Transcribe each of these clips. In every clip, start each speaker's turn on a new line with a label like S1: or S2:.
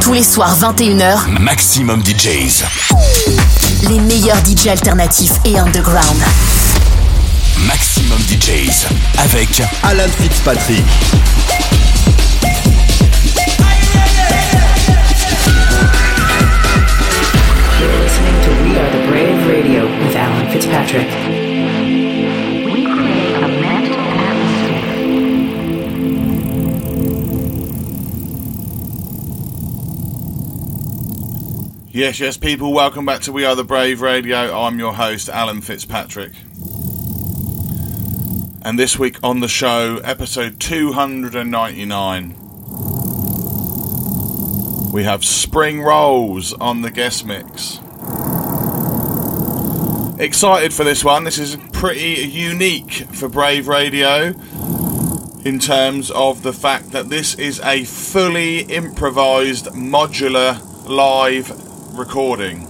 S1: Tous les soirs 21h,
S2: Maximum DJs.
S1: Les meilleurs DJs alternatifs et underground.
S2: Maximum DJs avec
S3: Alan Fitzpatrick.
S4: You're listening to We Are the Brave Radio with Alan Fitzpatrick.
S5: Yes, yes, people, welcome back to We Are the Brave Radio. I'm your host, Alan Fitzpatrick. And this week on the show, episode 299, we have Spring Rolls on the guest mix. Excited for this one. This is pretty unique for Brave Radio in terms of the fact that this is a fully improvised modular live recording.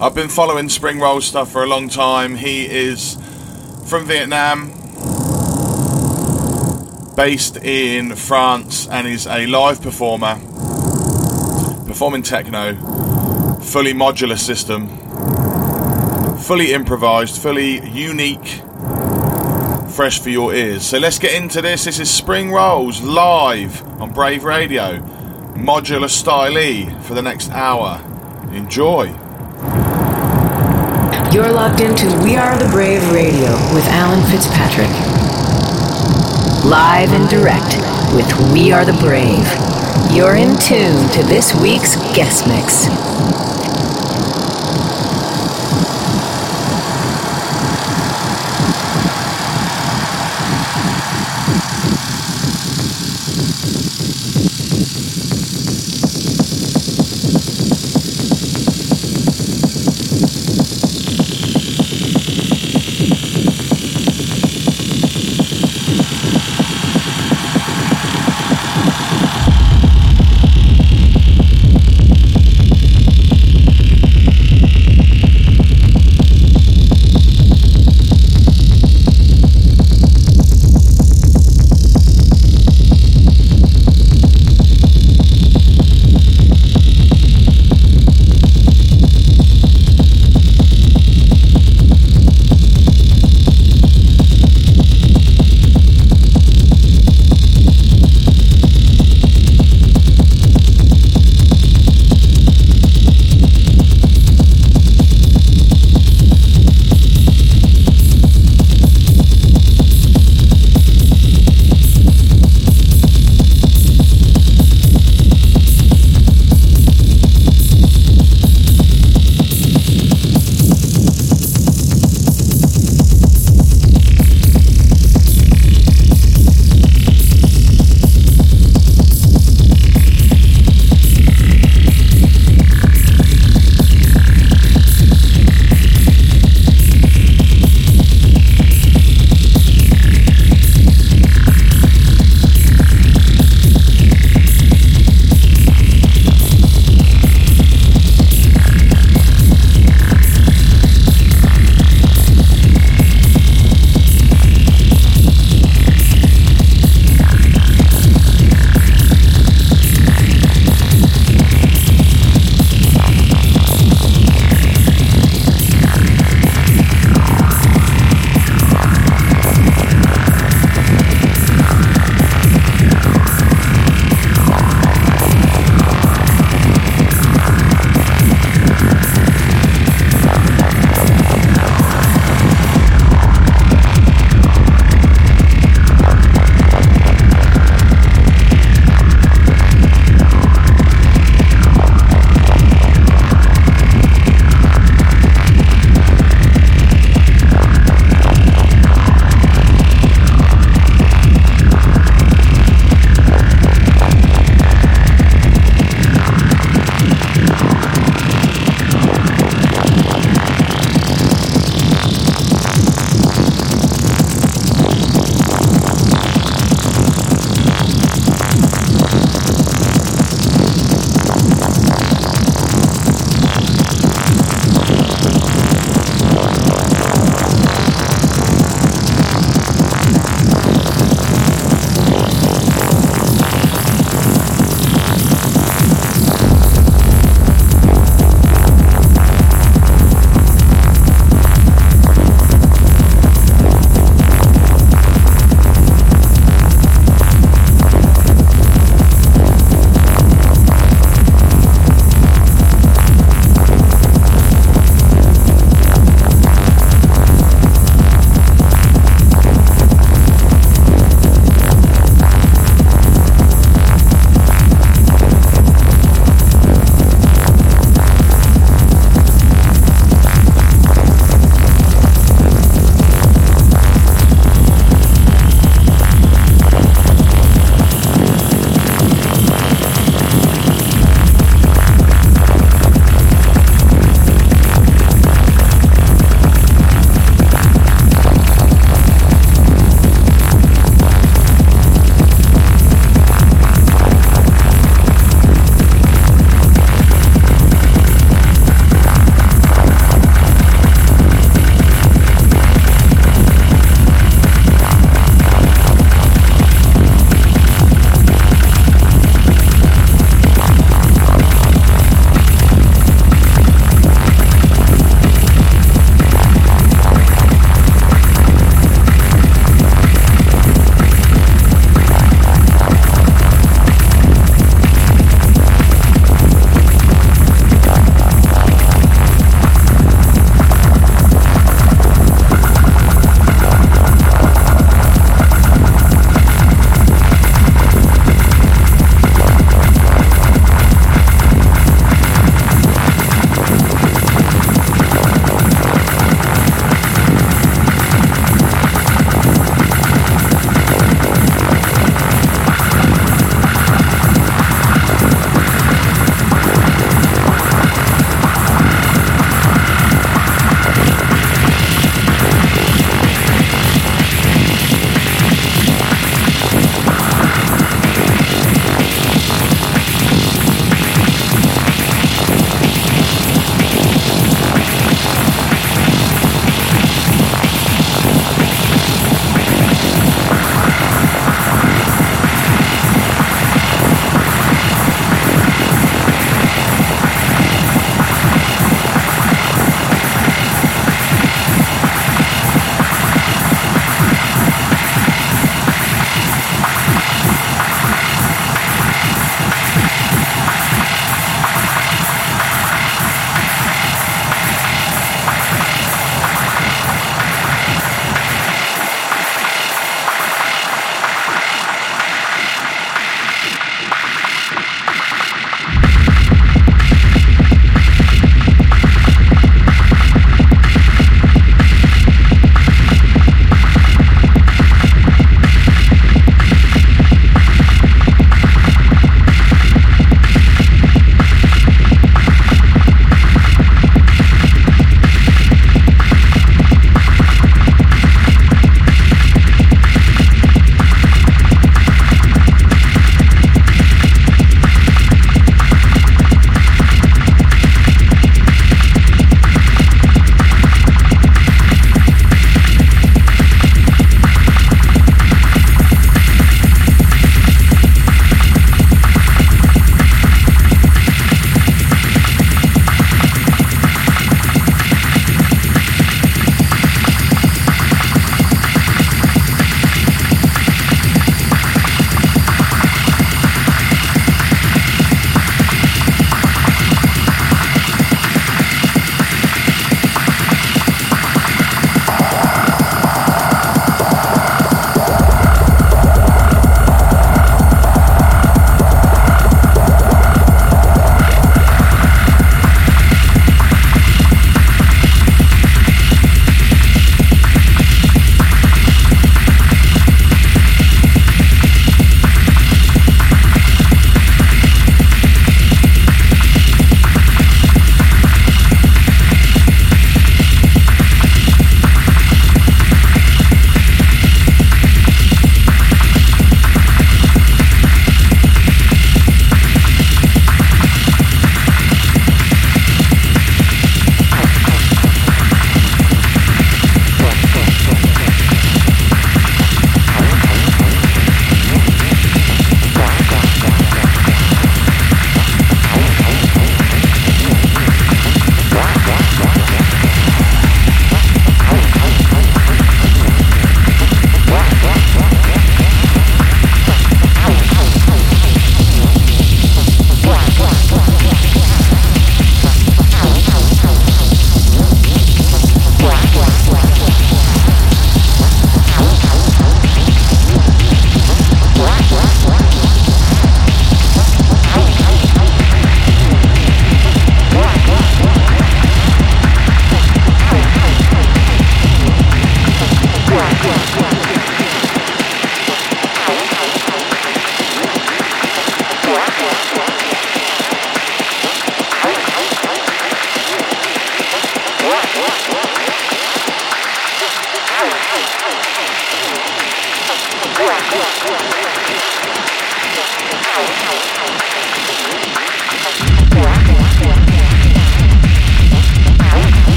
S5: I've been following Spring Roll stuff for a long time. He is from Vietnam, based in France, and is a live performer, performing techno, fully modular system, fully improvised, fully unique, fresh for your ears. So let's get into this. This is Spring Rolls live on Brave Radio modular style for the next hour. Enjoy.
S4: You're locked into We Are the Brave Radio with Alan Fitzpatrick. Live and direct with We Are the Brave. You're in tune to this week's guest mix.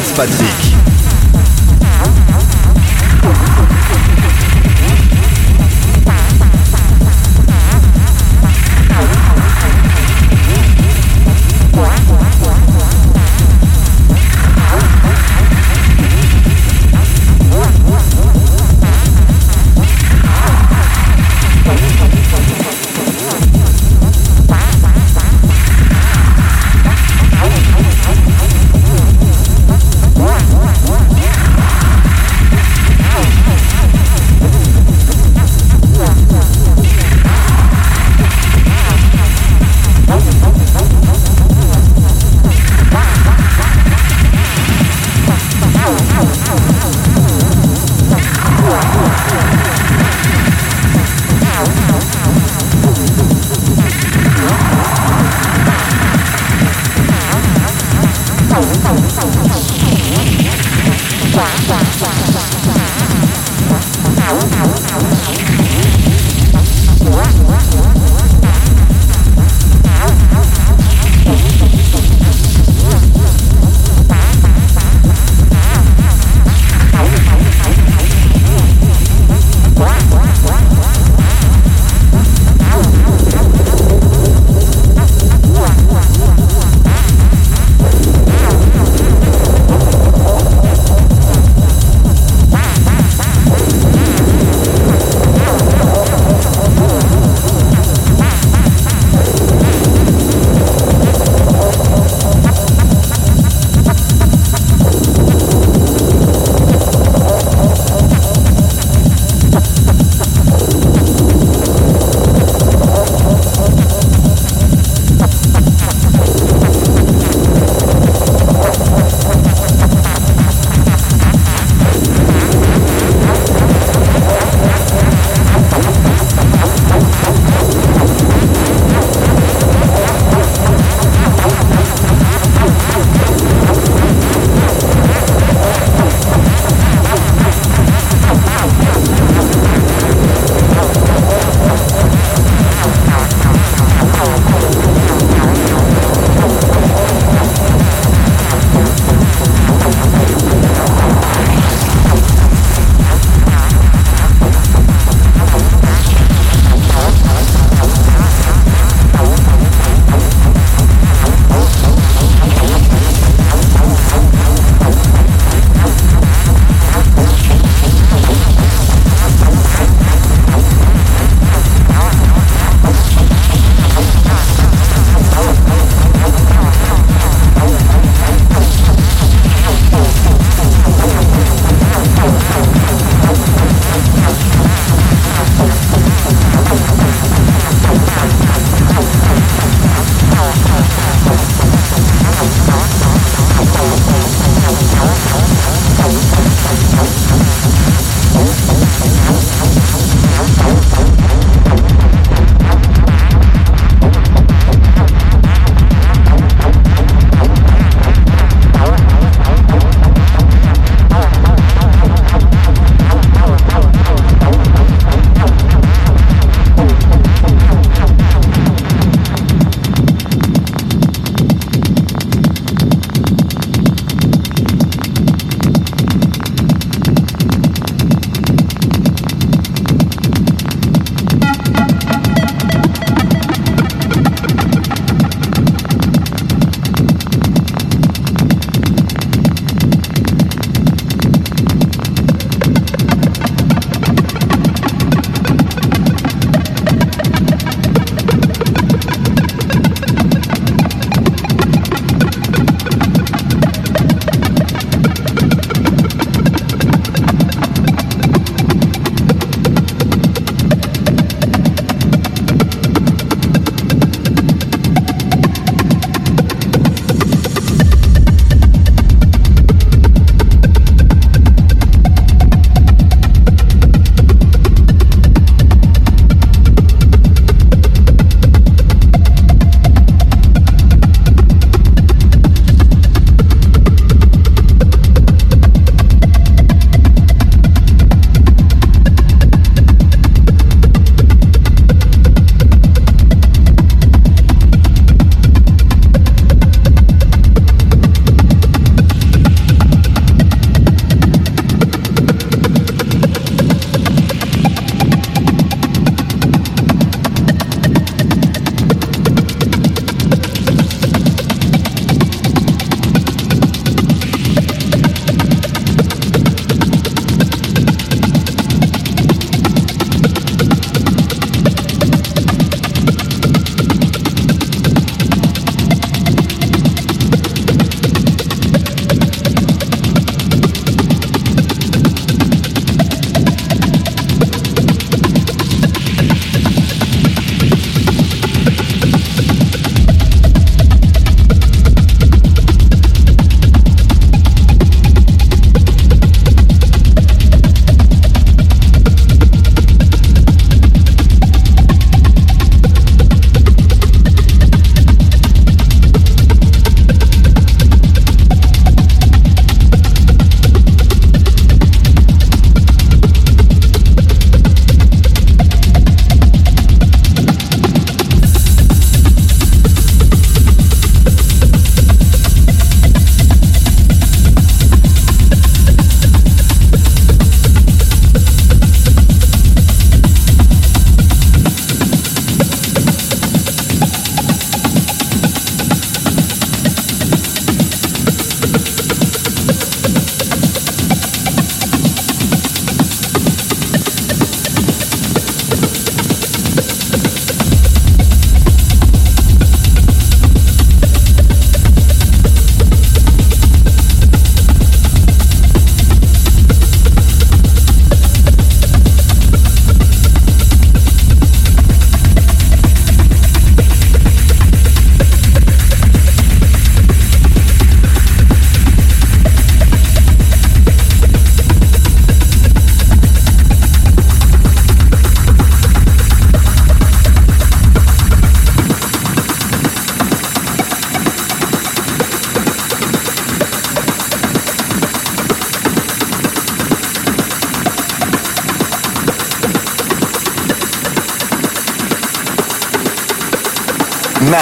S3: Alan Fitzpatrick.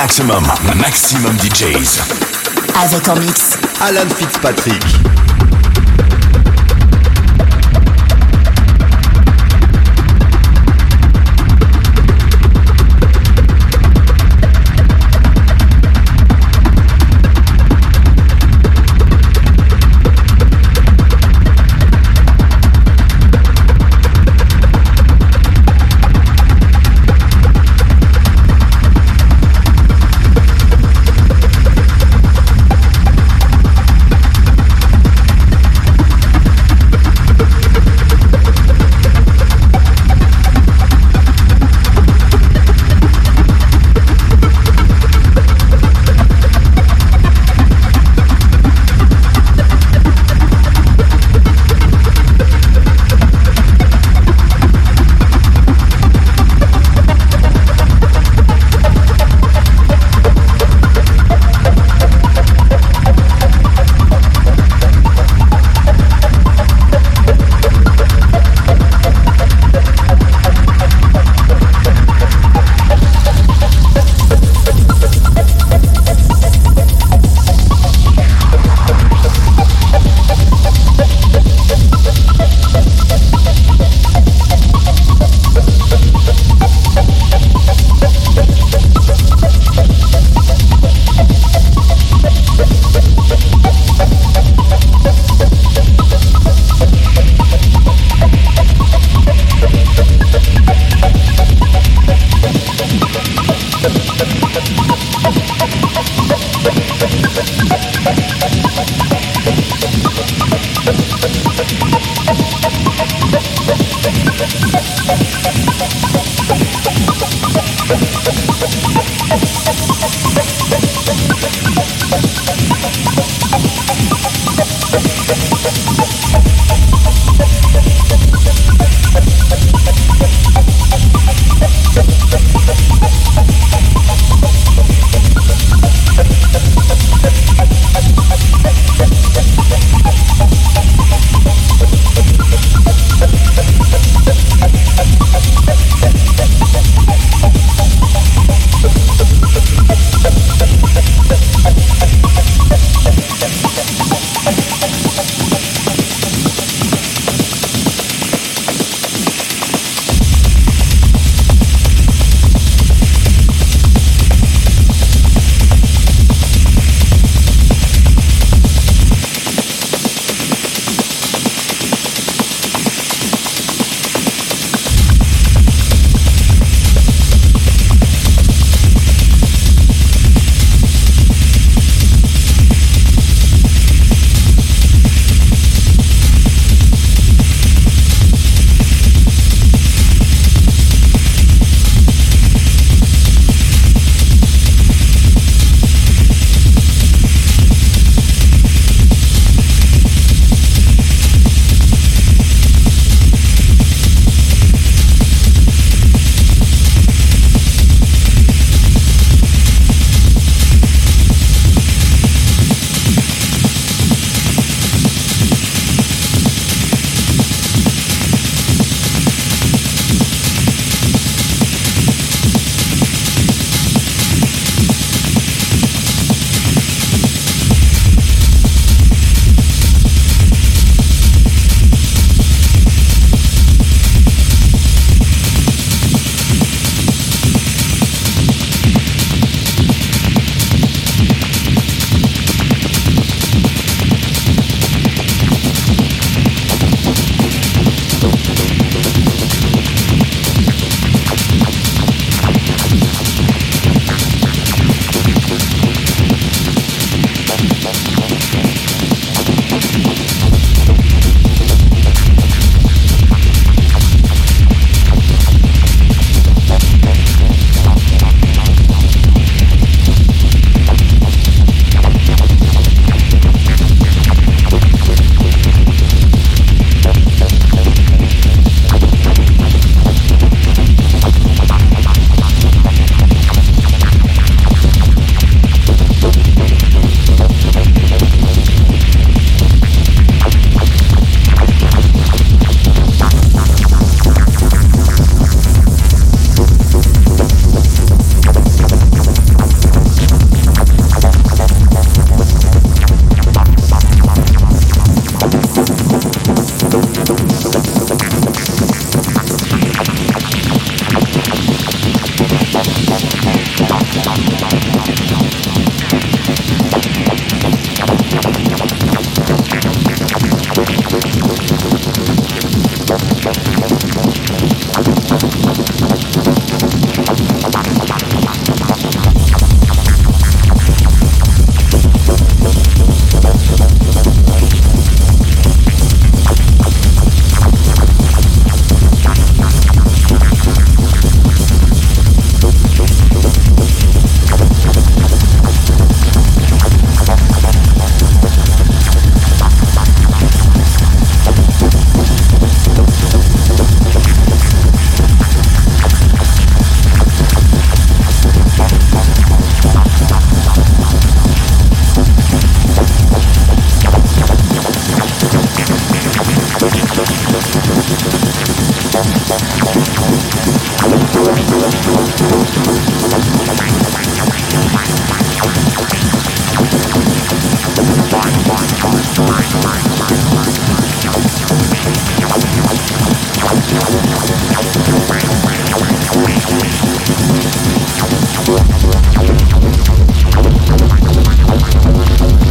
S2: Maximum, maximum DJs.
S1: Avec en mix.
S3: Alan Fitzpatrick.
S2: Thank you.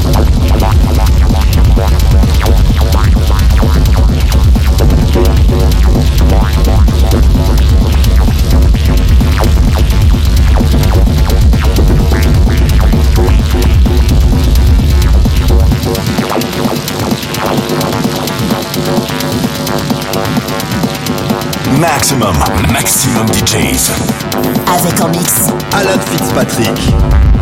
S2: Maxximum, maximum DJs.
S1: Avec en mix.
S3: Alan Fitzpatrick.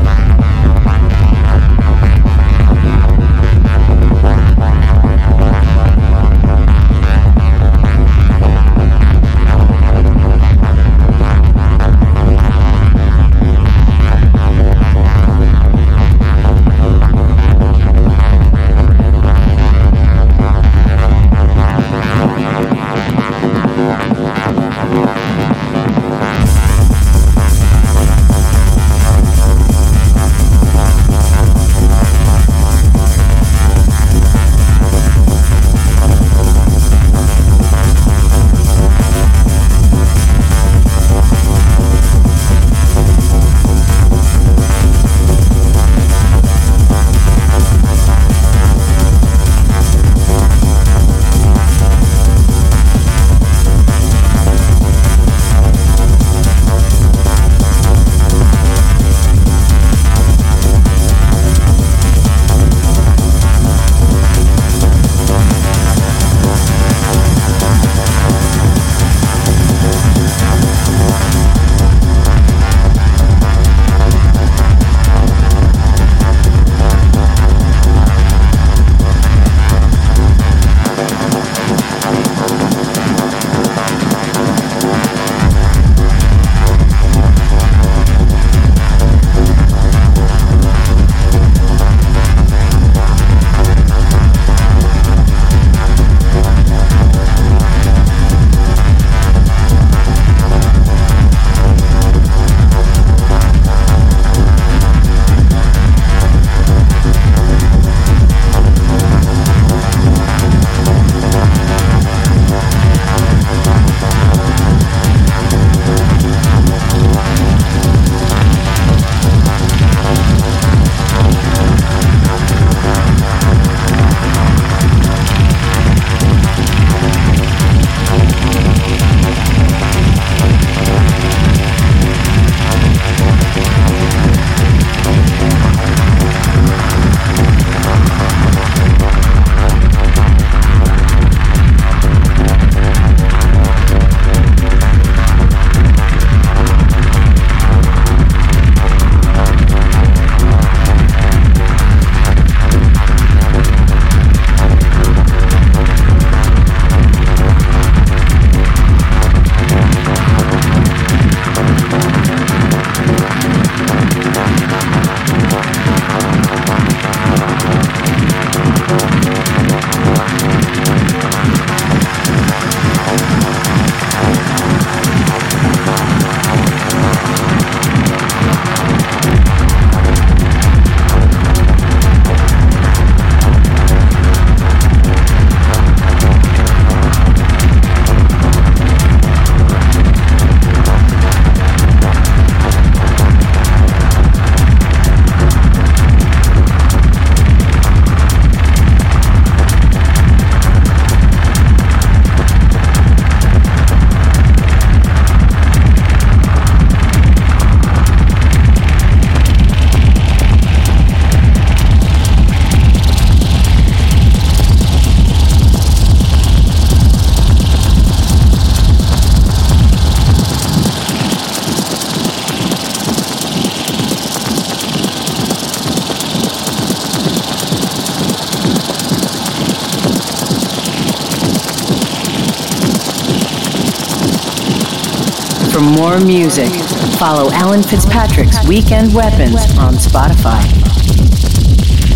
S4: Follow Alan Fitzpatrick's Weekend Weapons on Spotify.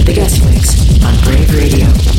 S6: The guest mix on Brave Radio.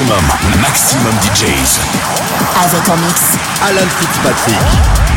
S2: Maximum, maximum DJs.
S1: Avec en mix.
S3: Alan Fitzpatrick.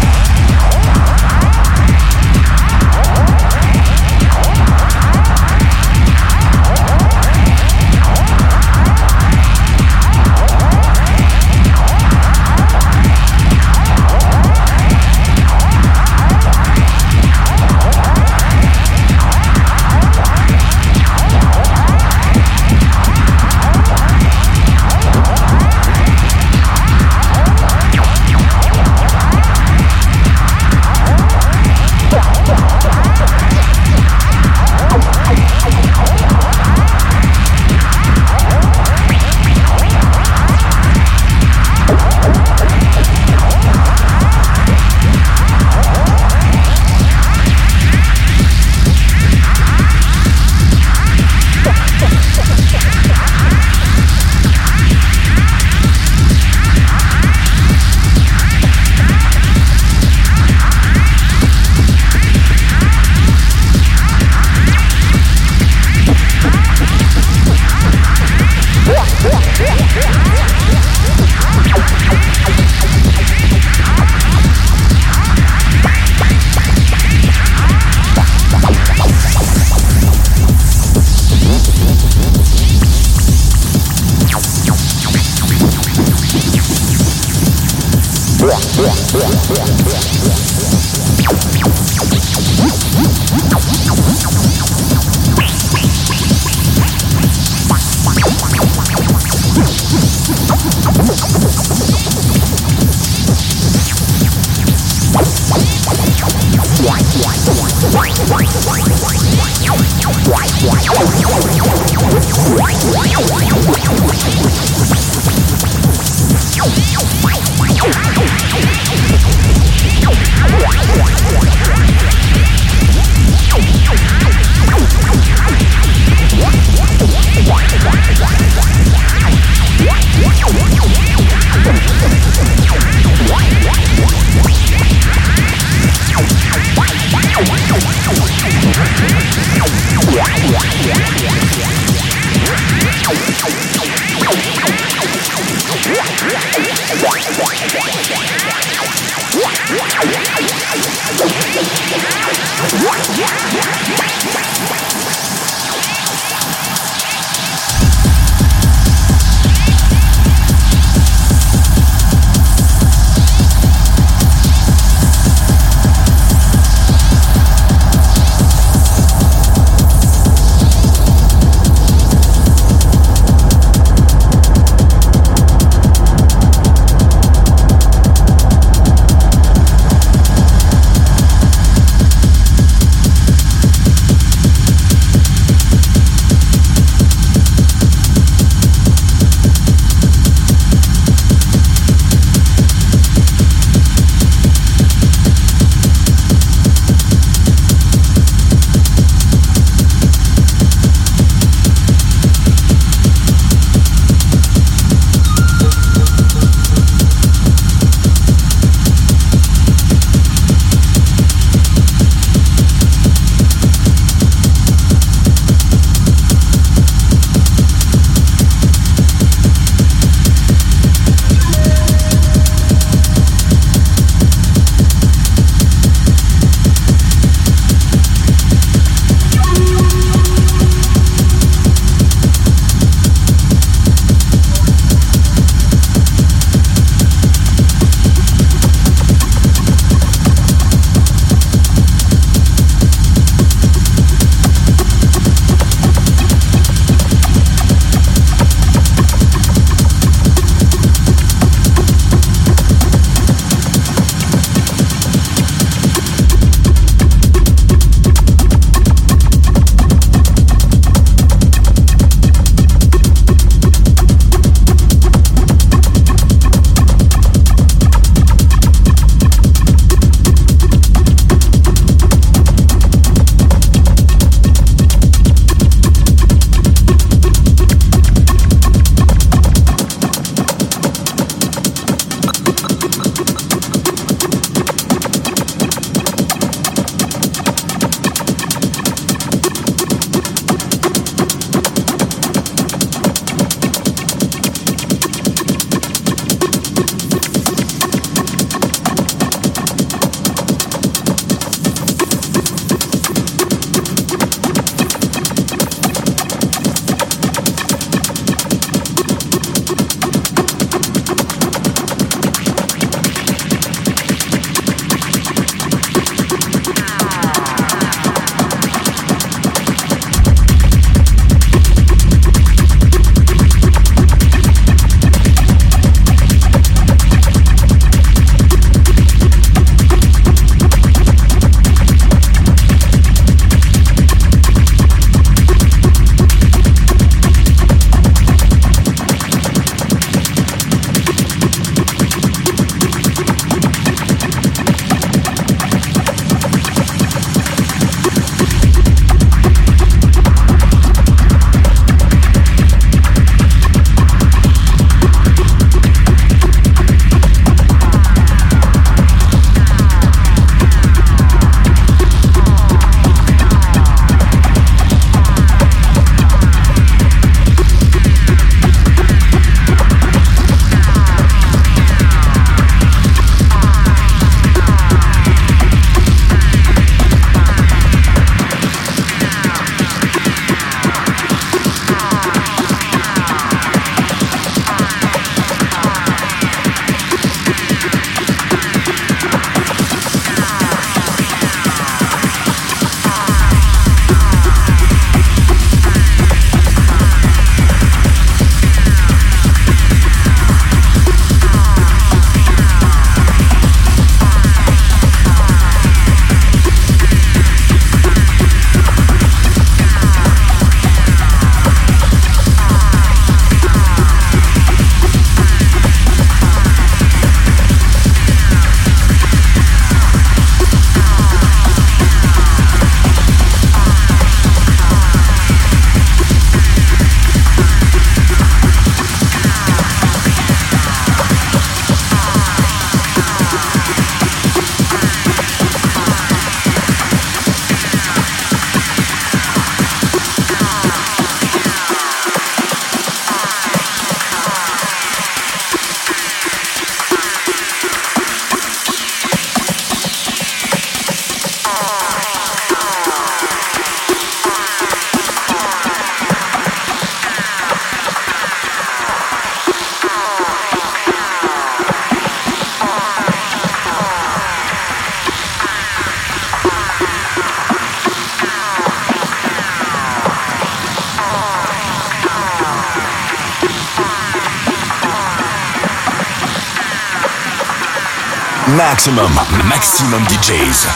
S2: Maximum, maximum DJs.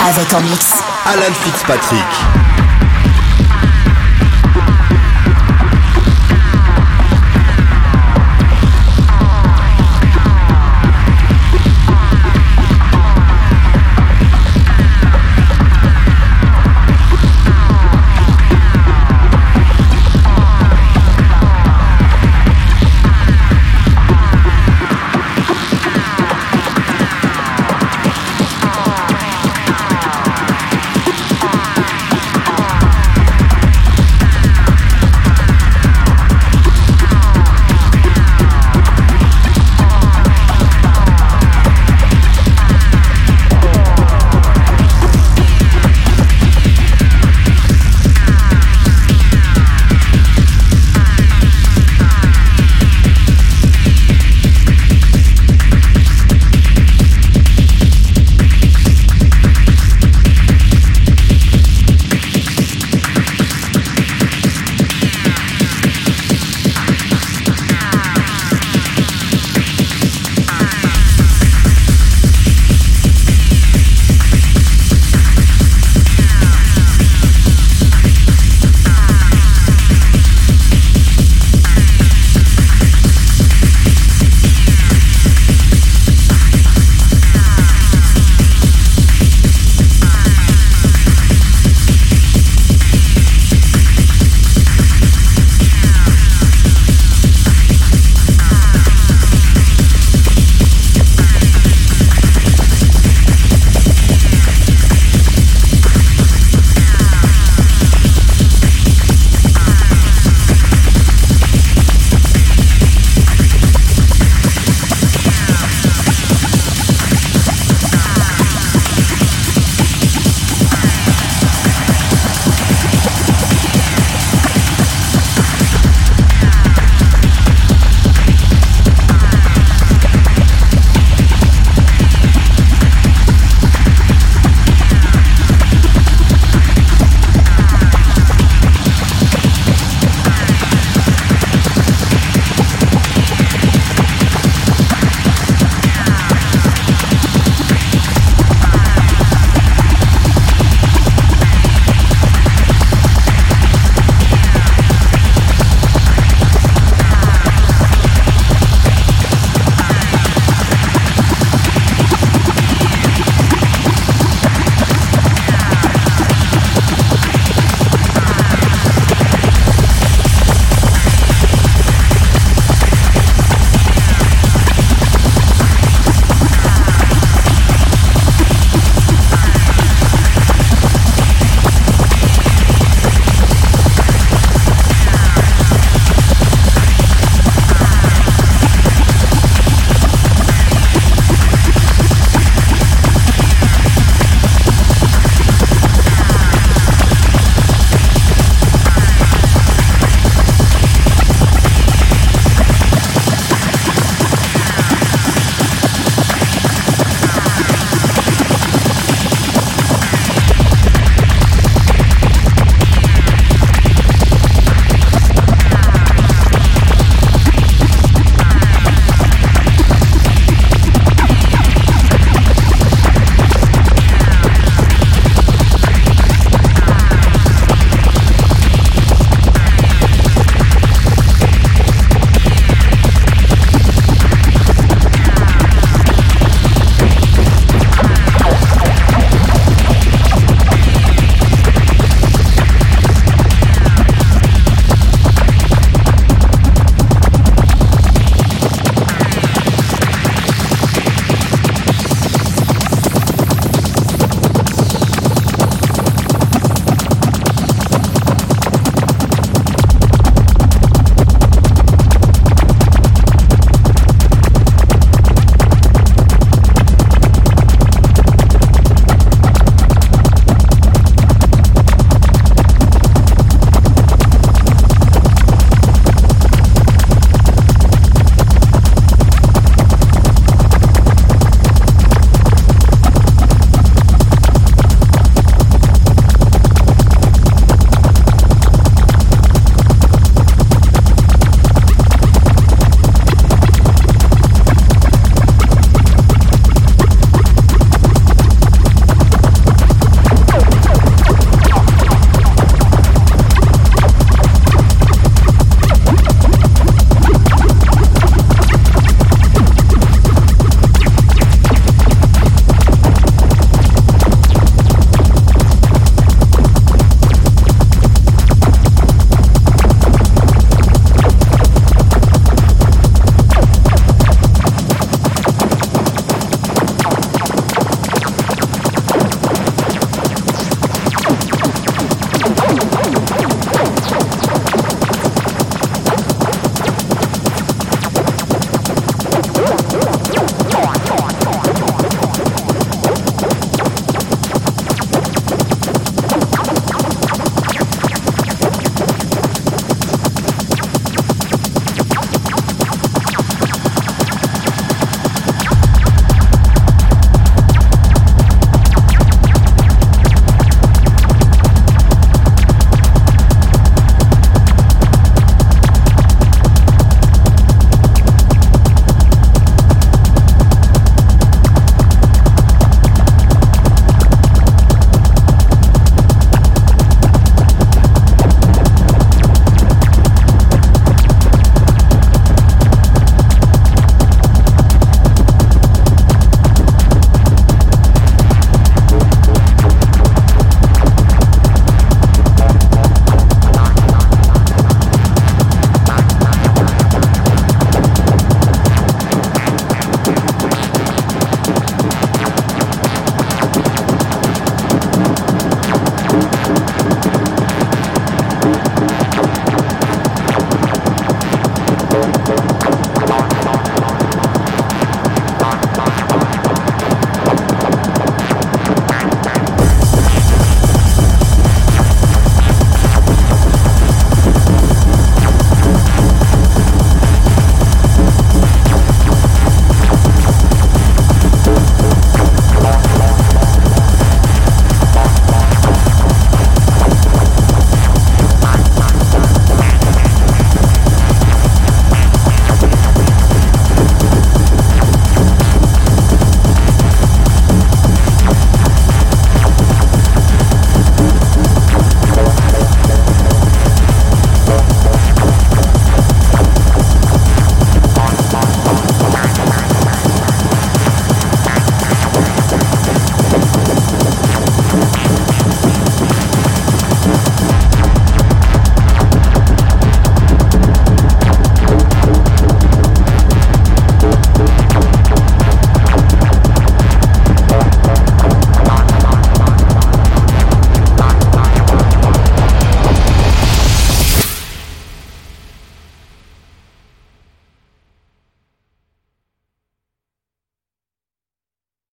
S1: Avec en mix
S3: Alan Fitzpatrick.